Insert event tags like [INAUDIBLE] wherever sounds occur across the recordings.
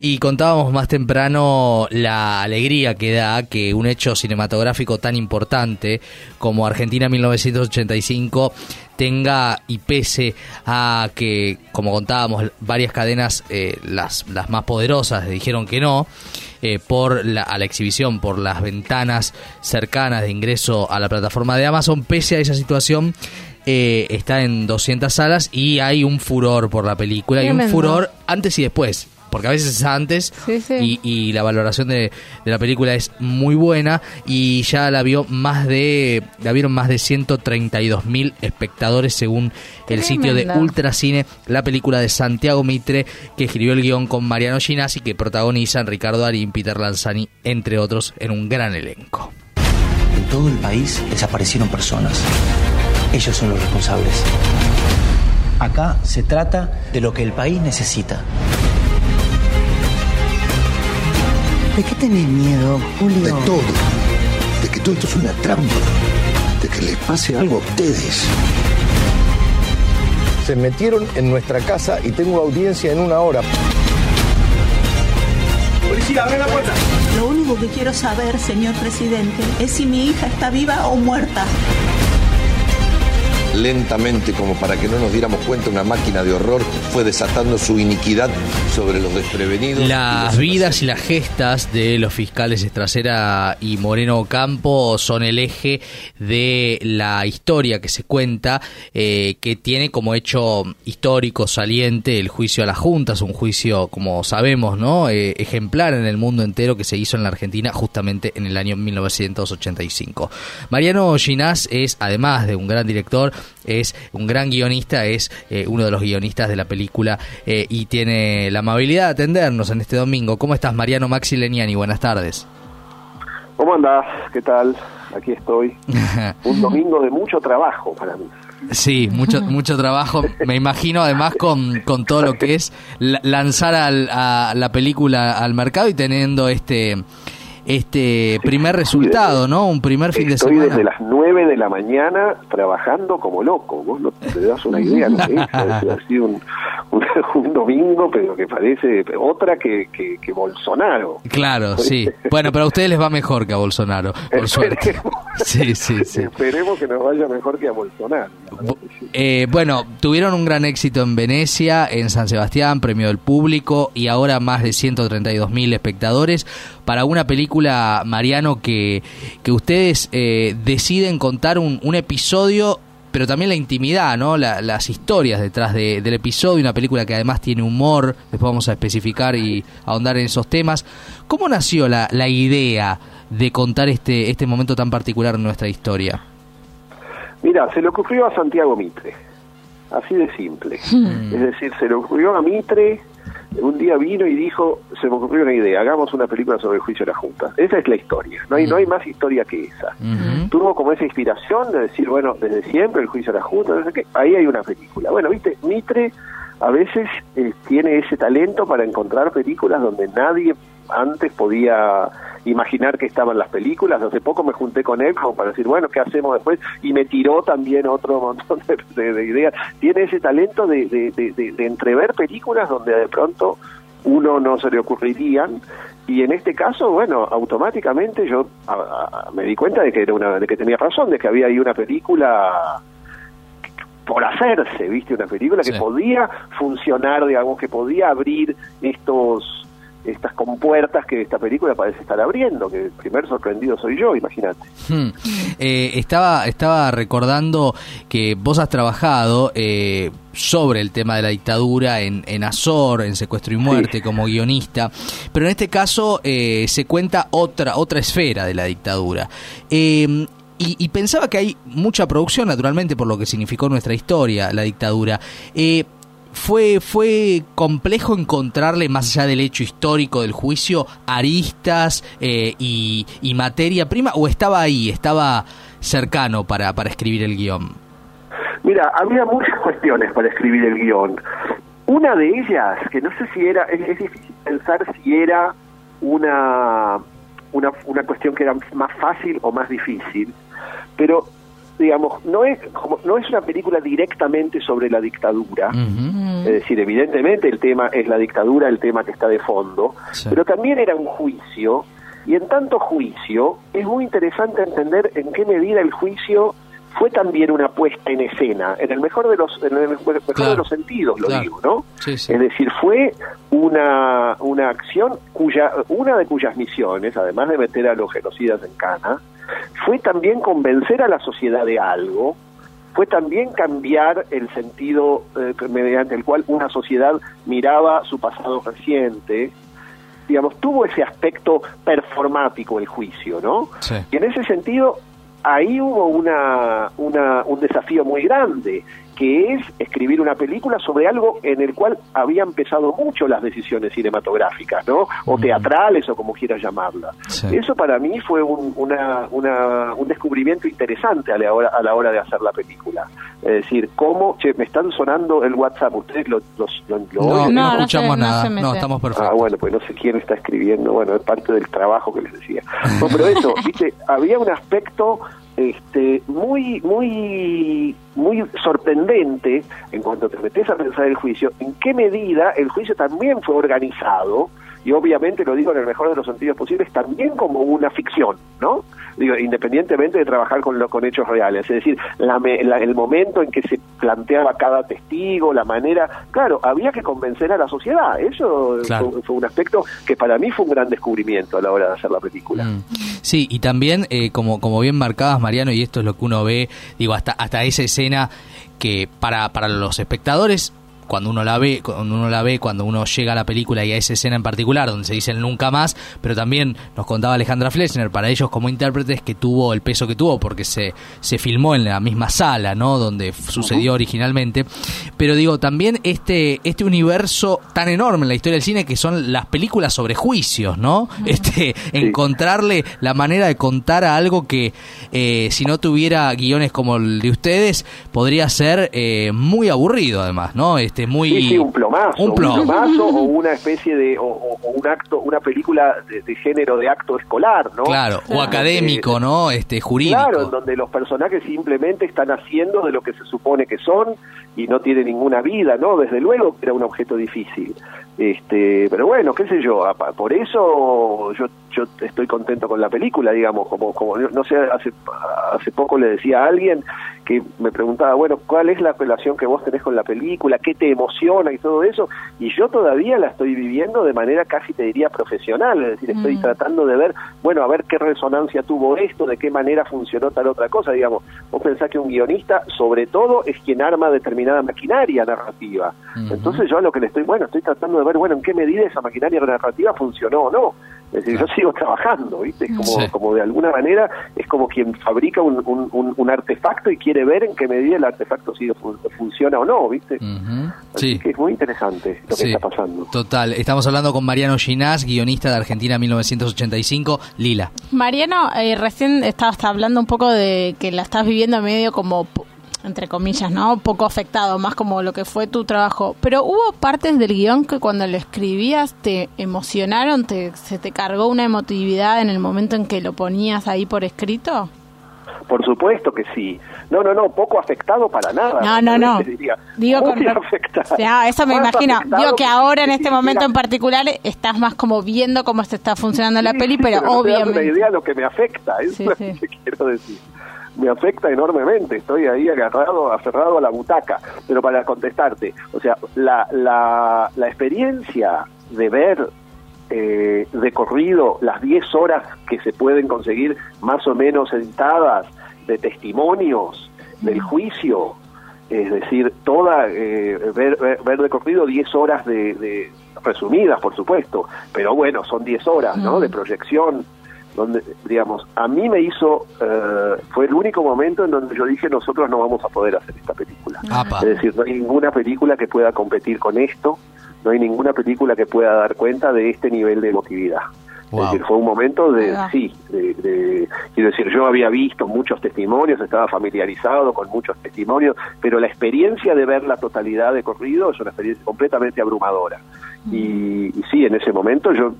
Y contábamos más temprano la alegría que da que un hecho cinematográfico tan importante como Argentina 1985 tenga y pese a que, como contábamos, varias cadenas, eh, las, las más poderosas, dijeron que no, eh, por la, a la exhibición, por las ventanas cercanas de ingreso a la plataforma de Amazon, pese a esa situación, eh, está en 200 salas y hay un furor por la película, hay un furor antes y después porque a veces es antes Y, la valoración de, la película es muy buena y ya la vio más de la vieron más de 132 mil espectadores según el sitio de Ultracine la película de Santiago Mitre que escribió el guion con Mariano Ginasi que protagonizan Ricardo Darín, Peter Lanzani entre otros en un gran elenco. En todo el país desaparecieron personas. Ellos son los responsables. Acá se trata de lo que el país necesita ¿De qué tenés miedo, Julio? De todo. De que todo esto es una trampa. De que les pase algo a ustedes. Se metieron en nuestra casa y tengo audiencia en una hora. Policía, abre la puerta. Lo único que quiero saber, señor presidente, es si mi hija está viva o muerta lentamente, como para que no nos diéramos cuenta, una máquina de horror fue desatando su iniquidad sobre los desprevenidos. Las vidas y las gestas de los fiscales Estracera y Moreno Campo son el eje de la historia que se cuenta, eh, que tiene como hecho histórico saliente el juicio a las juntas, un juicio, como sabemos, ¿no? Eh, ejemplar en el mundo entero que se hizo en la Argentina justamente en el año 1985. Mariano Ginás es, además de un gran director, es un gran guionista, es eh, uno de los guionistas de la película eh, y tiene la amabilidad de atendernos en este domingo. ¿Cómo estás, Mariano Maxi Leniani? Buenas tardes. ¿Cómo andás? ¿Qué tal? Aquí estoy. [LAUGHS] Un domingo de mucho trabajo para mí. Sí, mucho mucho trabajo. Me imagino además con, con todo lo que es lanzar a la película al mercado y teniendo este este primer resultado, ¿no? Un primer fin de semana. Estoy desde las 9 de la mañana trabajando como loco. Vos no te das una idea, ¿no? ha sido [LAUGHS] un, un, domingo, pero que parece otra que, que, Bolsonaro. Claro, sí. [LAUGHS] Bueno, pero a ustedes les va mejor que a Bolsonaro, por suerte. [LAUGHS] Sí, sí, sí. Esperemos que nos vaya mejor que a Bolsonaro. Eh, bueno, tuvieron un gran éxito en Venecia, en San Sebastián, premio del público y ahora más de 132 mil espectadores para una película, Mariano, que, que ustedes eh, deciden contar un, un episodio pero también la intimidad, ¿no? las historias detrás del episodio, una película que además tiene humor, después vamos a especificar y ahondar en esos temas. ¿Cómo nació la, la idea de contar este, este momento tan particular en nuestra historia? Mira, se le ocurrió a Santiago Mitre, así de simple. Hmm. Es decir, se le ocurrió a Mitre un día vino y dijo, se me ocurrió una idea, hagamos una película sobre el juicio de la Junta. Esa es la historia, no hay, no hay más historia que esa. Tuvo como esa inspiración de decir, bueno, desde siempre el juicio de la Junta, no sé qué, ahí hay una película. Bueno, viste, Mitre a veces eh, tiene ese talento para encontrar películas donde nadie antes podía imaginar que estaban las películas. Hace poco me junté con él como para decir, bueno, ¿qué hacemos después? Y me tiró también otro [LAUGHS] montón de, ideas. Tiene ese talento de, de, entrever películas donde de pronto uno no se le ocurrirían y en este caso bueno automáticamente yo me di cuenta de que era una de que tenía razón de que había ahí una película por hacerse viste una película que podía funcionar digamos que podía abrir estos estas compuertas que esta película parece estar abriendo, que el primer sorprendido soy yo, imagínate. Hmm. Eh, estaba, estaba recordando que vos has trabajado eh, sobre el tema de la dictadura en, en Azor, en Secuestro y Muerte, como guionista, pero en este caso eh, se cuenta otra, otra esfera de la dictadura. Em, y, y, pensaba que hay mucha producción, naturalmente, por lo que significó nuestra historia, la dictadura. Eh, fue, fue complejo encontrarle, más allá del hecho histórico del juicio, aristas eh, y, materia prima, o estaba ahí, estaba cercano para, para escribir el guion? Mira, había muchas cuestiones para escribir el guion. Una de ellas, que no sé si era, es, difícil pensar si era una, una, una cuestión que era más fácil o más difícil, pero digamos, no es, como, no es una película directamente sobre la dictadura, es decir, evidentemente el tema es la dictadura, el tema que está de fondo, Sí. pero también era un juicio, y en tanto juicio es muy interesante entender en qué medida el juicio fue también una puesta en escena, en el mejor de los, en el mejor Claro. de los sentidos, lo Claro. digo, ¿no? Sí, sí. Es decir, fue una, una acción cuya, una de cuyas misiones, además de meter a los genocidas en cana, fue también convencer a la sociedad de algo, fue también cambiar el sentido eh, mediante el cual una sociedad miraba su pasado reciente, digamos, tuvo ese aspecto performático el juicio, ¿no? Sí. Y en ese sentido, ahí hubo una, una, un desafío muy grande, que es escribir una película sobre algo en el cual habían pesado mucho las decisiones cinematográficas, ¿no? O Mm. teatrales, o como quieras llamarla. Sí. Eso para mí fue un, una, una- un descubrimiento interesante a la, hora, a la hora de hacer la película. Es decir, cómo, che, me están sonando el WhatsApp, ¿ustedes lo, los- lo- lo No, oyen? no, No, no escuchamos no nada. No, estamos perfectos. Ah, bueno, pues no sé quién está escribiendo, bueno, es parte del trabajo que les decía. [LAUGHS] No, pero eso, viste, había un aspecto este muy muy muy sorprendente en cuanto te metes a pensar el juicio, en qué medida el juicio también fue organizado y obviamente lo digo en el mejor de los sentidos posibles también como una ficción, ¿no? Digo, independientemente de trabajar con lo, con hechos reales, es decir, la la- el momento en que se planteaba cada testigo, la manera, claro, había que convencer a la sociedad, eso Claro. fue, fue un aspecto que para mí fue un gran descubrimiento a la hora de hacer la película. Mm. Sí, y también, eh, como, como bien marcabas, Mariano, y esto es lo que uno ve, digo, hasta, hasta esa escena que para, para los espectadores, cuando uno la ve, cuando uno la ve, cuando uno llega a la película y a esa escena en particular, donde se dice el nunca más, pero también nos contaba Alejandra Flesner, para ellos como intérpretes, que tuvo el peso que tuvo, porque se, se filmó en la misma sala, ¿no? Donde sucedió originalmente. Pero digo, también este, este universo tan enorme en la historia del cine que son las películas sobre juicios, ¿no? Este, encontrarle la manera de contar a algo que eh, si no tuviera guiones como el de ustedes, podría ser eh, muy aburrido además, ¿no? Este, muy... Sí, sí, un plomazo, Un plomazo o [LAUGHS] una especie de, o, un acto, una película de, de género de acto escolar, ¿no? Claro, o académico, ¿no? Este, jurídico. Claro, en donde los personajes simplemente están haciendo de lo que se supone que son y no tiene ninguna vida, ¿no? Desde luego era un objeto difícil. Este, pero bueno, qué sé yo, por eso yo yo estoy contento con la película, digamos, como como no sé, hace hace poco le decía a alguien que me preguntaba, bueno, ¿cuál es la relación que vos tenés con la película? ¿Qué te emociona y todo eso? Y yo todavía la estoy viviendo de manera casi te diría profesional, es decir, estoy Mm. tratando de ver, bueno, a ver qué resonancia tuvo esto, de qué manera funcionó tal otra cosa, digamos. Vos pensás que un guionista, sobre todo, es quien arma determinada maquinaria narrativa. Entonces yo a lo que le estoy, bueno, estoy tratando de ver, bueno, en qué medida esa maquinaria narrativa funcionó o no. Es decir, yo sigo trabajando, ¿viste? Es como, Sí. como de alguna manera, es como quien fabrica un, un, un- un artefacto y quiere ver en qué medida el artefacto sigue fun- funciona o no, ¿viste? Así Sí. que es muy interesante lo que está pasando. Total, estamos hablando con Mariano Ginás, guionista de Argentina 1985, Lila. Mariano, eh, recién estabas hablando un poco de que la estás viviendo medio como, entre comillas, ¿no? Poco afectado, más como lo que fue tu trabajo. Pero hubo partes del guion que cuando lo escribías te emocionaron, te, se te cargó una emotividad en el momento en que lo ponías ahí por escrito. Por supuesto que sí. No, no, no, poco afectado para nada. No, no, no. Diría, Digo con afectado. O sea, eso me imagino. Digo que ahora en este momento en particular estás más como viendo cómo se está funcionando la peli, sí, pero no te das una obviamente. idea de lo que me afecta, eso Sí, es lo que quiero decir. Me afecta enormemente, estoy ahí agarrado, aferrado a la butaca. Pero para contestarte, o sea, la, la, la experiencia de ver eh, de corrido las 10 horas que se pueden conseguir más o menos editadas de testimonios del juicio, es decir, toda eh, ver, ver, ver de corrido 10 horas de, de- resumidas, por supuesto, pero bueno, son 10 horas, ¿no? Mm. De proyección, donde, digamos, a mí me hizo, eh, fue el único momento en donde yo dije, nosotros no vamos a poder hacer esta película. Apa. Es decir, no hay ninguna película que pueda competir con esto, no hay ninguna película que pueda dar cuenta de este nivel de emotividad. Wow. Es decir, fue un momento de, sí, de, de- quiero decir, yo había visto muchos testimonios, estaba familiarizado con muchos testimonios, pero la experiencia de ver la totalidad de corrido es una experiencia completamente abrumadora. Y, y sí, en ese momento yo,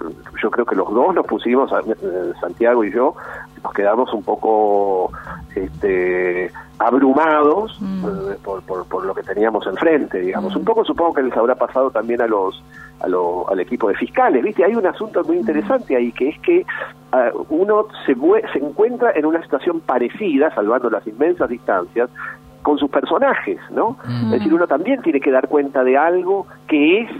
yo creo que los dos nos pusimos, a- eh, Santiago y yo, nos quedamos un poco este, abrumados eh, por, por, por lo que teníamos enfrente, digamos. Un poco supongo que les habrá pasado también a los a lo- al equipo de fiscales, ¿viste? Hay un asunto muy interesante ahí, que es que ah, uno se, se encuentra en una situación parecida, salvando las inmensas distancias, con sus personajes, ¿no? Es decir, uno también tiene que dar cuenta de algo que es,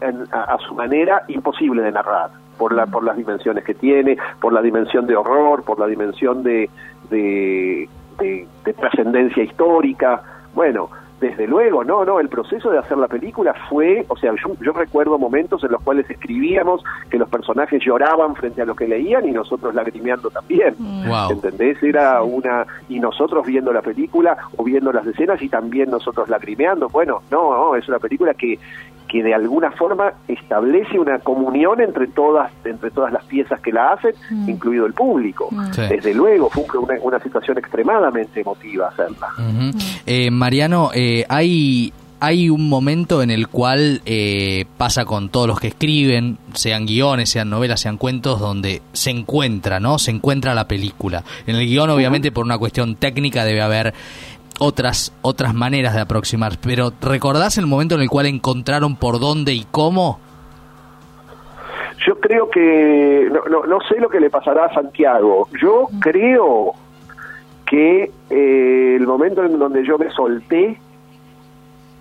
en- a, a su manera, imposible de narrar, por, la, por las dimensiones que tiene, por la dimensión de horror, por la dimensión de, de, de- de trascendencia histórica. Bueno, desde luego, no, no, el proceso de hacer la película fue, o sea, yo, yo recuerdo momentos en los cuales escribíamos que los personajes lloraban frente a lo que leían y nosotros lagrimeando también. Wow. ¿Entendés? Era una. Y nosotros viendo la película o viendo las escenas y también nosotros lagrimeando. Bueno, no, no, es una película que que de alguna forma establece una comunión entre todas entre todas las piezas que la hacen, incluido el público. Sí. Desde luego, fue una, una situación extremadamente emotiva hacerla. Ujú. Eh, Mariano, eh, hay, hay un momento en el cual eh, pasa con todos los que escriben, sean guiones, sean novelas, sean cuentos, donde se encuentra, ¿no? Se encuentra la película. En el guion, obviamente, por una cuestión técnica, debe haber otras otras maneras de aproximar. Pero ¿recordás el momento en el cual encontraron por dónde y cómo? Yo creo que, no, no, no sé lo que le pasará a Santiago, yo creo que eh, el momento en donde yo me solté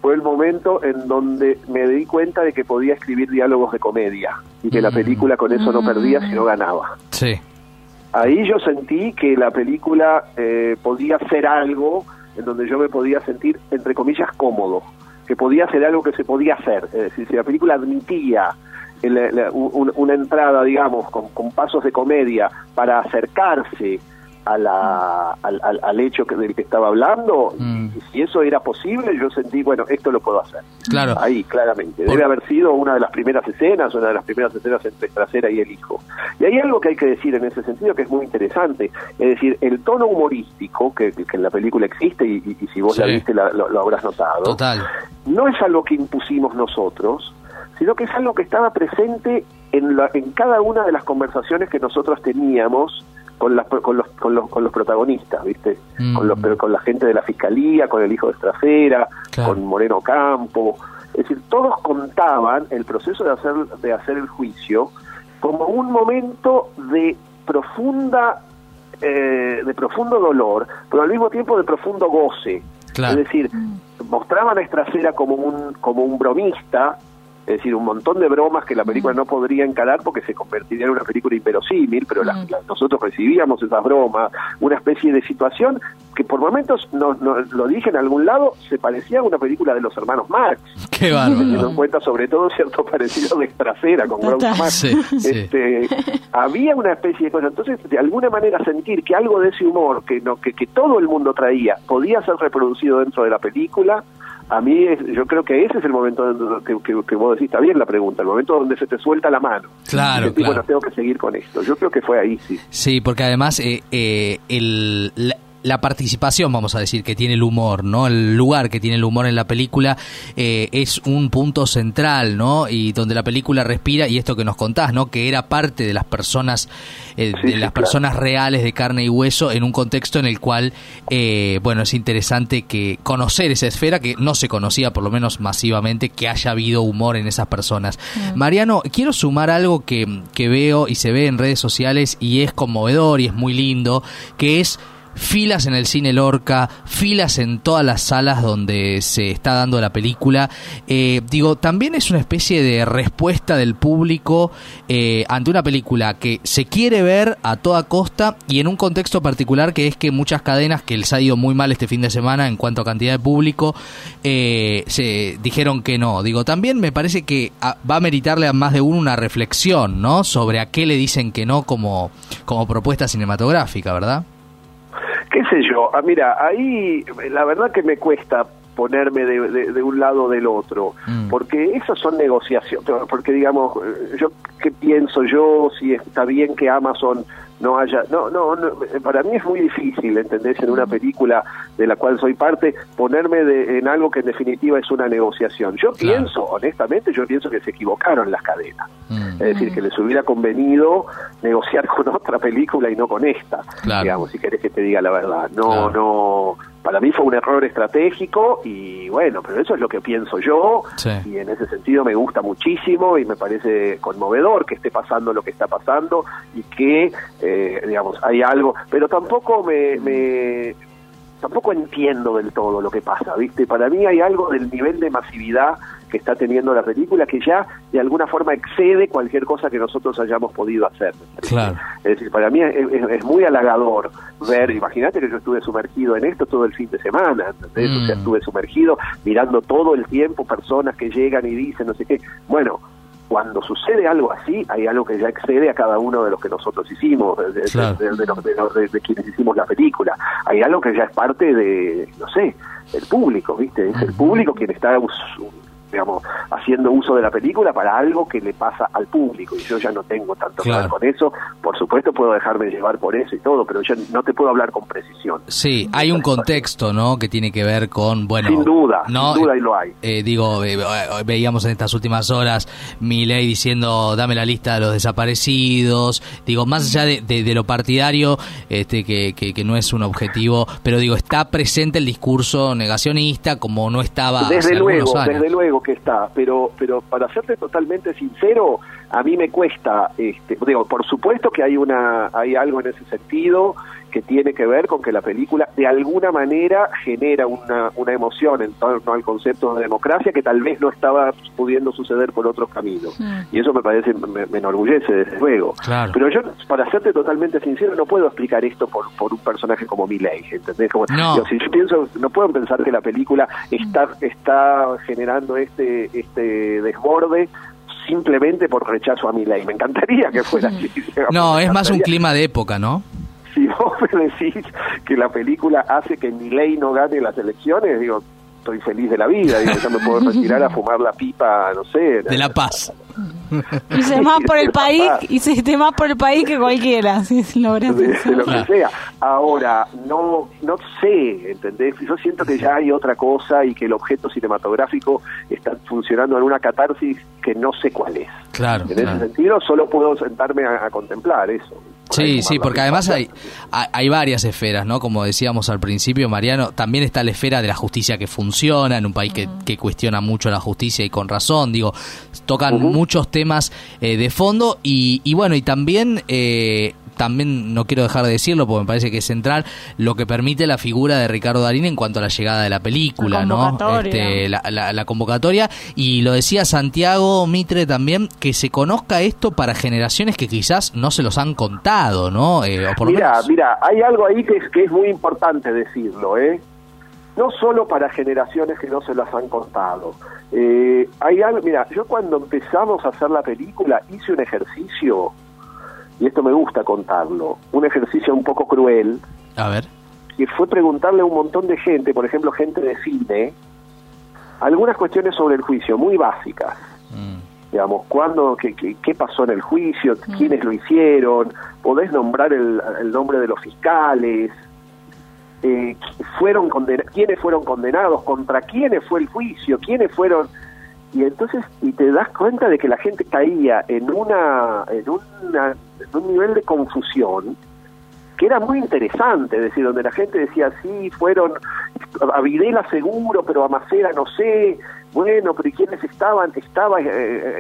fue el momento en donde me di cuenta de que podía escribir diálogos de comedia y que la Mm. película con eso no perdía sino ganaba. Sí. Ahí yo sentí que la película eh, podía ser algo en donde yo me podía sentir, entre comillas, cómodo, que podía ser algo que se podía hacer. Es decir, si la película admitía una entrada, digamos, con, con pasos de comedia para acercarse a la, al, al- al hecho que, del que estaba hablando, Mm. y si eso era posible, yo sentí, bueno, esto lo puedo hacer. Claro. Ahí, claramente. Por- Debe haber sido una de las primeras escenas, una de las primeras escenas entre Trasera y el hijo. Y hay algo que hay que decir en ese sentido que es muy interesante. Es decir, el tono humorístico que, que en la película existe, y, y- y si vos la viste la- lo, lo habrás notado, Total. no es algo que impusimos nosotros, sino que es algo que estaba presente en, la- en cada una de las conversaciones que nosotros teníamos con, las, con, los, con, los, con los protagonistas, ¿viste? Mm. Con, los, pero con la gente de la fiscalía, con el hijo de Estrafera, Claro. con Moreno Campo. Es decir, todos contaban el proceso de hacer, de hacer el juicio como un momento de profunda eh, de profundo dolor, pero al mismo tiempo de profundo goce. Claro. Es decir, mostraban a Estracera como un, como un bromista, es decir, un montón de bromas que la película no podría encarar porque se convertiría en una película inverosímil, pero la- la- nosotros recibíamos esas bromas, una especie de situación que por momentos, no, no- lo dije en algún lado, se parecía a una película de los hermanos Marx, [LAUGHS] Qué teniendo bárbaro. en cuenta sobre todo cierto [LAUGHS] parecido de Estracera con Groucho. Marx. Sí, sí. Este, había una especie de cosa. Entonces, de alguna manera sentir que algo de ese humor que, no, que, que todo el mundo traía podía ser reproducido dentro de la película, a mí es- yo creo que ese es el momento donde- que, que- que vos decís, está bien la pregunta, el momento donde se te suelta la mano. Claro, Y decís, claro. Bueno, tengo que seguir con esto. Yo creo que fue ahí, sí. Sí, porque además eh, eh, el, la, la participación, vamos a decir, que tiene el humor, ¿no? El lugar que tiene el humor en la película eh, es un punto central, ¿no? Y donde la película respira, y esto que nos contás, ¿no? Que era parte de las personas, eh, Sí, de sí, las claro. personas reales de carne y hueso, en un contexto en el cual, eh, bueno, es interesante que conocer esa esfera que no se conocía, por lo menos masivamente, que haya habido humor en esas personas. Mariano, quiero sumar algo que, que veo y se ve en redes sociales y es conmovedor y es muy lindo, que es filas en el cine Lorca, filas en todas las salas donde se está dando la película. Eh, digo, también es una especie de respuesta del público eh, ante una película que se quiere ver a toda costa y en un contexto particular que es que muchas cadenas, que les ha ido muy mal este fin de semana en cuanto a cantidad de público, eh, se dijeron que no. Digo, también me parece que a- va a meritarle a más de uno una reflexión, ¿no? Sobre a qué le dicen que no como, como propuesta cinematográfica, ¿verdad? Qué sé yo, ah, mira, ahí la verdad que me cuesta ponerme de, de- de un lado o del otro, Mm. porque esas son negociaciones, porque digamos, eh, yo qué pienso yo, si está bien que Amazon no haya, no, no, no, para mí es muy difícil, ¿entendés? En una película de la cual soy parte, ponerme de- en algo que en definitiva es una negociación. Yo Claro. pienso, honestamente, yo pienso que se equivocaron las cadenas. Mm. Es decir, que les hubiera convenido negociar [LAUGHS] con otra película y no con esta, Claro. digamos, si querés que te diga la verdad. No, Claro. no, para mí fue un error estratégico y bueno, pero eso es lo que pienso yo Sí. y en ese sentido me gusta muchísimo y me parece conmovedor que esté pasando lo que está pasando y que, eh, digamos, hay algo, pero tampoco me... me tampoco entiendo del todo lo que pasa, ¿viste? Para mí hay algo del nivel de masividad que está teniendo la película que ya de alguna forma excede cualquier cosa que nosotros hayamos podido hacer. Claro. Es decir, para mí es, es- es muy halagador ver, imagínate que yo estuve sumergido en esto todo el fin de semana, ¿entendés? O sea, Mm. estuve sumergido mirando todo el tiempo personas que llegan y dicen no sé qué. Bueno, cuando sucede algo así, hay algo que ya excede a cada uno de los que nosotros hicimos, de, Claro. de- de los- de quienes hicimos la película. Hay algo que ya es parte de, no sé, del público, ¿viste? Es el público quien está digamos, haciendo uso de la película para algo que le pasa al público y yo ya no tengo tanto que ver con eso, por supuesto puedo dejarme llevar por eso y todo, pero yo no te puedo hablar con precisión. Sí, hay un contexto, ¿no? Que tiene que ver con, bueno... Sin duda, no, sin duda y lo hay. eh, digo, eh, veíamos en estas últimas horas ley diciendo, dame la lista de los desaparecidos. Digo, más allá de, de- de lo partidario, este que, que, que no es un objetivo, pero digo, está presente el discurso negacionista como no estaba hace Desde luego, años. desde luego que está, pero pero para serte totalmente sincero, a mí me cuesta, este, digo, por supuesto que hay una hay algo en ese sentido que tiene que ver con que la película de alguna manera genera una, una emoción en torno al concepto de democracia que tal vez no estaba pudiendo suceder por otros caminos. Y eso me parece, me, me enorgullece desde luego. Claro. Pero yo, para serte totalmente sincero, no puedo explicar esto por, por un personaje como Milei, ¿entendés? Como, No. digo, si yo pienso, no puedo pensar que la película está, está generando este, este desborde simplemente por rechazo a Milei. Me encantaría que fuera así. digamos, No, es más un clima de época, ¿no? Si vos me decís que la película hace que Milei no gane las elecciones, digo, estoy feliz de la vida, digo, ya me puedo retirar a fumar la pipa, no sé. De la paz. Hice más por el De país, [LAUGHS] hiciste más por el país que cualquiera, [LAUGHS] si lo Claro. que sea. Ahora, no no sé, ¿entendés? Yo siento que ya hay otra cosa y que el objeto cinematográfico está funcionando en una catarsis que no sé cuál es. Claro, En ese sentido, solo puedo sentarme a, a contemplar eso. Sí, sí, porque además hay, hay varias esferas, ¿no? Como decíamos al principio, Mariano, también está la esfera de la justicia que funciona en un país que, que cuestiona mucho la justicia y con razón, digo, tocan Ujú. muchos temas eh, de fondo y, y bueno, y también... Eh, también no quiero dejar de decirlo porque me parece que es central lo que permite la figura de Ricardo Darín en cuanto a la llegada de la película, La ¿no? convocatoria. Este, la, la- la convocatoria y lo decía Santiago Mitre también que se conozca esto para generaciones que quizás no se los han contado, ¿no? Eh, o por lo Mira, menos- mira, hay algo ahí que es, que es muy importante decirlo, ¿eh? No solo para generaciones que no se las han contado. Eh, hay algo, mira, yo cuando empezamos a hacer la película hice un ejercicio, y esto me gusta contarlo, un ejercicio un poco cruel, A ver. que fue preguntarle a un montón de gente, por ejemplo, gente de cine, algunas cuestiones sobre el juicio, muy básicas. Mm, digamos, cuándo, qué, qué, qué pasó en el juicio, quiénes lo hicieron, podés nombrar el, el nombre de los fiscales, eh, fueron condena- quiénes fueron condenados, contra quiénes fue el juicio, quiénes fueron y entonces y te das cuenta de que la gente caía en una en una en un nivel de confusión que era muy interesante, es decir, donde la gente decía, sí, fueron a Videla seguro, pero a Macera no sé, bueno, pero ¿y quiénes estaban? Estaba eh,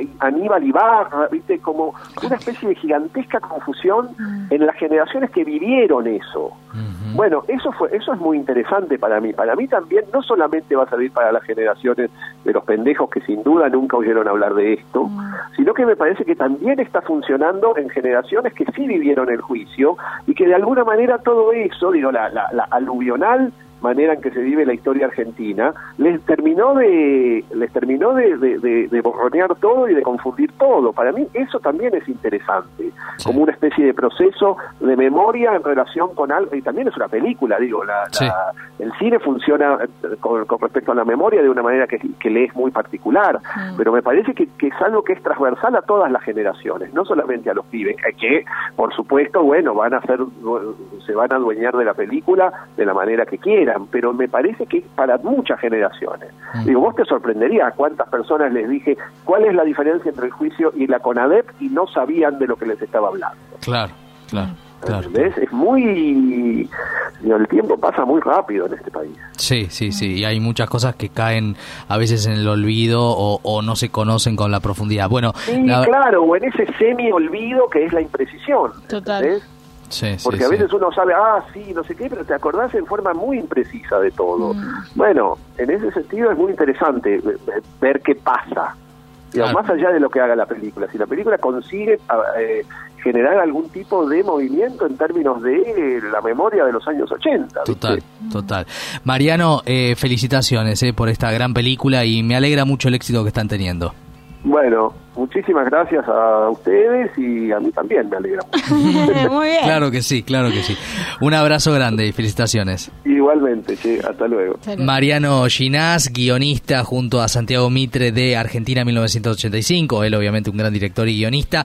eh, Aníbal Ibarra, ¿viste? Como una especie de gigantesca confusión en las generaciones que vivieron eso. ujú. Bueno, eso fue, eso es muy interesante para mí. Para mí también no solamente va a servir para las generaciones de los pendejos que sin duda nunca oyeron hablar de esto, sino que me parece que también está funcionando en generaciones que sí vivieron el juicio y que de alguna manera todo eso, digo, la, la, la aluvional manera en que se vive la historia argentina, les terminó de les terminó de, de, de- de borronear todo y de confundir todo. Para mí eso también es interesante, Sí. como una especie de proceso de memoria en relación con algo, y también es una película, digo, la, Sí. la- el cine funciona eh, con, con respecto a la memoria de una manera que, que le es muy particular, pero me parece que, que es algo que es transversal a todas las generaciones, no solamente a los pibes, que por supuesto, bueno, van a hacer, se van a adueñar de la película de la manera que quieran, pero me parece que es para muchas generaciones. Mm. Digo, vos te sorprenderías cuántas personas les dije cuál es la diferencia entre el juicio y la CONADEP y no sabían de lo que les estaba hablando. Claro, claro. Claro. ¿Entendés? Es muy... el tiempo pasa muy rápido en este país. Sí, sí, sí. Y hay muchas cosas que caen a veces en el olvido o, o no se conocen con la profundidad. Bueno, Sí, la- claro, o en ese semi-olvido que es la imprecisión. Total. ¿entendés? Sí, sí, Porque a sí. veces uno sabe, ah, sí, no sé qué, pero te acordás en forma muy imprecisa de todo. Bueno, en ese sentido es muy interesante eh, eh, ver qué pasa. Claro. Más allá de lo que haga la película. Si la película consigue ah, eh, generar algún tipo de movimiento en términos de eh, la memoria de los años 80. ¿viste? Total, total. Mariano, eh, felicitaciones eh, por esta gran película y me alegra mucho el éxito que están teniendo. Bueno, muchísimas gracias a ustedes y a mí también me alegra mucho. [LAUGHS] Muy bien. Claro que sí, claro que sí. Un abrazo grande y felicitaciones. Igualmente, che, hasta luego. Mariano Ginás, guionista junto a Santiago Mitre de Argentina 1985, él obviamente un gran director y guionista.